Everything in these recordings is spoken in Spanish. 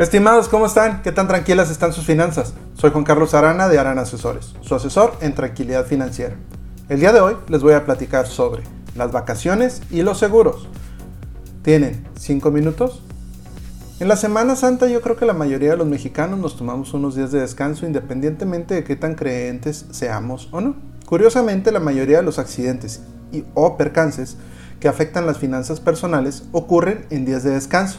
Estimados, ¿cómo están? ¿Qué tan tranquilas están sus finanzas? Soy Juan Carlos Arana de Arana Asesores, su asesor en tranquilidad financiera. El día de hoy les voy a platicar sobre las vacaciones y los seguros. ¿Tienen 5 minutos? En la Semana Santa yo creo que la mayoría de los mexicanos nos tomamos unos días de descanso independientemente de qué tan creyentes seamos o no. Curiosamente, la mayoría de los accidentes y o percances que afectan las finanzas personales ocurren en días de descanso.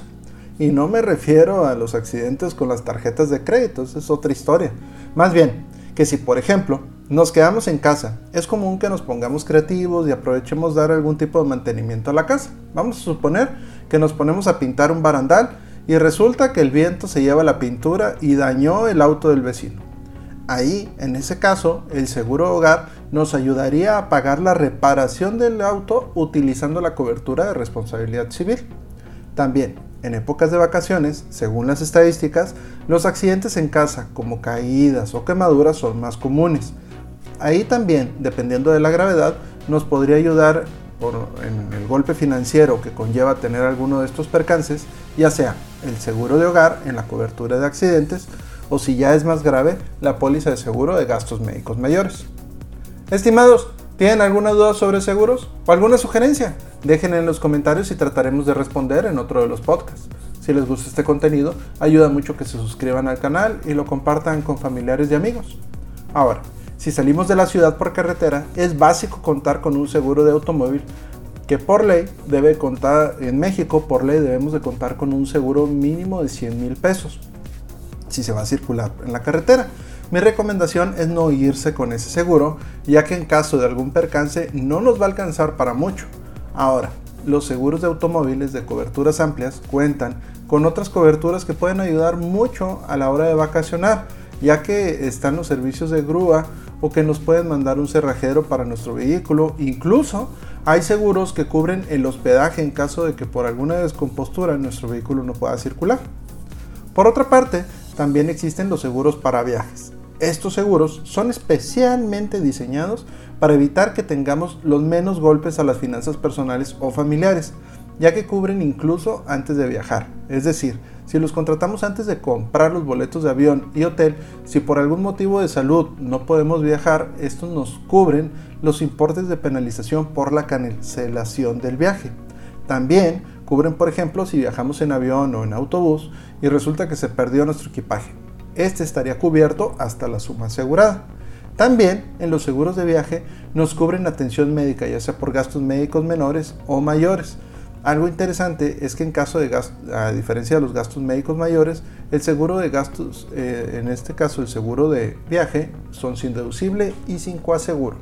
Y no me refiero a los accidentes con las tarjetas de crédito, es otra historia. Más bien, que si por ejemplo nos quedamos en casa, es común que nos pongamos creativos y aprovechemos dar algún tipo de mantenimiento a la casa. Vamos a suponer que nos ponemos a pintar un barandal y resulta que el viento se lleva la pintura y dañó el auto del vecino. Ahí, en ese caso, el seguro hogar nos ayudaría a pagar la reparación del auto utilizando la cobertura de responsabilidad civil. También, en épocas de vacaciones, según las estadísticas, los accidentes en casa, como caídas o quemaduras, son más comunes. Ahí también, dependiendo de la gravedad, nos podría ayudar en el golpe financiero que conlleva tener alguno de estos percances, ya sea el seguro de hogar en la cobertura de accidentes o si ya es más grave, la póliza de seguro de gastos médicos mayores. Estimados, ¿tienen alguna duda sobre seguros o alguna sugerencia? Dejen en los comentarios y trataremos de responder en otro de los podcasts. Si les gusta este contenido, ayuda mucho que se suscriban al canal y lo compartan con familiares y amigos. Ahora, si salimos de la ciudad por carretera, es básico contar con un seguro de automóvil que por ley debe contar, en México por ley debemos de contar con un seguro mínimo de 100 mil pesos si se va a circular en la carretera. Mi recomendación es no irse con ese seguro, ya que en caso de algún percance no nos va a alcanzar para mucho. Ahora, los seguros de automóviles de coberturas amplias cuentan con otras coberturas que pueden ayudar mucho a la hora de vacacionar, ya que están los servicios de grúa o que nos pueden mandar un cerrajero para nuestro vehículo. Incluso hay seguros que cubren el hospedaje en caso de que por alguna descompostura nuestro vehículo no pueda circular. Por otra parte, también existen los seguros para viajes. Estos seguros son especialmente diseñados para evitar que tengamos los menos golpes a las finanzas personales o familiares, ya que cubren incluso antes de viajar. Es decir, si los contratamos antes de comprar los boletos de avión y hotel, si por algún motivo de salud no podemos viajar, estos nos cubren los importes de penalización por la cancelación del viaje. También cubren, por ejemplo, si viajamos en avión o en autobús y resulta que se perdió nuestro equipaje. Este estaría cubierto hasta la suma asegurada. También en los seguros de viaje nos cubren atención médica, ya sea por gastos médicos menores o mayores. Algo interesante es que en caso de gastos, a diferencia de los gastos médicos mayores, el seguro de gastos, eh, en este caso el seguro de viaje, son sin deducible y sin coaseguro.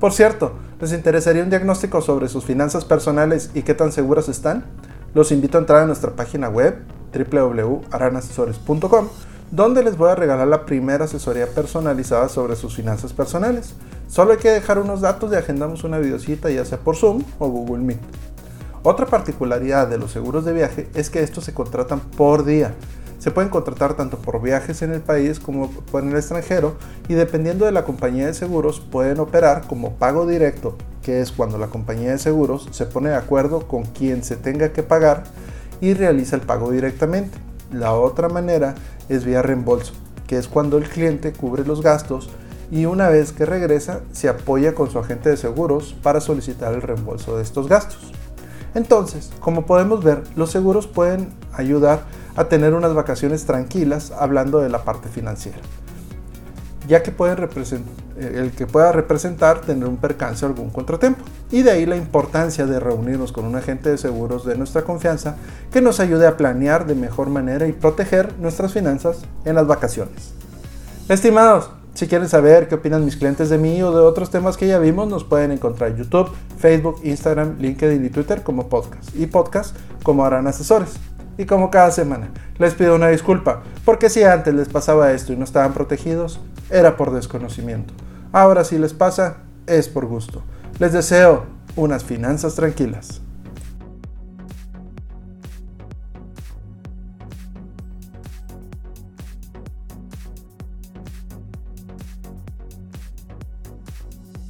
Por cierto, ¿les interesaría un diagnóstico sobre sus finanzas personales y qué tan seguras están? Los invito a entrar a nuestra página web www.aranasesores.com, donde les voy a regalar la primera asesoría personalizada sobre sus finanzas personales. Solo hay que dejar unos datos y agendamos una videocita ya sea por Zoom o Google Meet. Otra particularidad de los seguros de viaje es que estos se contratan por día. Se pueden contratar tanto por viajes en el país como en el extranjero y dependiendo de la compañía de seguros pueden operar como pago directo, que es cuando la compañía de seguros se pone de acuerdo con quien se tenga que pagar y realiza el pago directamente. La otra manera es vía reembolso, que es cuando el cliente cubre los gastos y una vez que regresa se apoya con su agente de seguros para solicitar el reembolso de estos gastos. Entonces, como podemos ver, los seguros pueden ayudar a tener unas vacaciones tranquilas hablando de la parte financiera ya que pueden el que pueda representar tener un percance o algún contratiempo. Y de ahí la importancia de reunirnos con un agente de seguros de nuestra confianza que nos ayude a planear de mejor manera y proteger nuestras finanzas en las vacaciones. Estimados, si quieren saber qué opinan mis clientes de mí o de otros temas que ya vimos, nos pueden encontrar en YouTube, Facebook, Instagram, LinkedIn y Twitter como podcast y podcast como harán asesores. Y como cada semana, les pido una disculpa, porque si antes les pasaba esto y no estaban protegidos, era por desconocimiento. Ahora si les pasa, es por gusto. Les deseo unas finanzas tranquilas.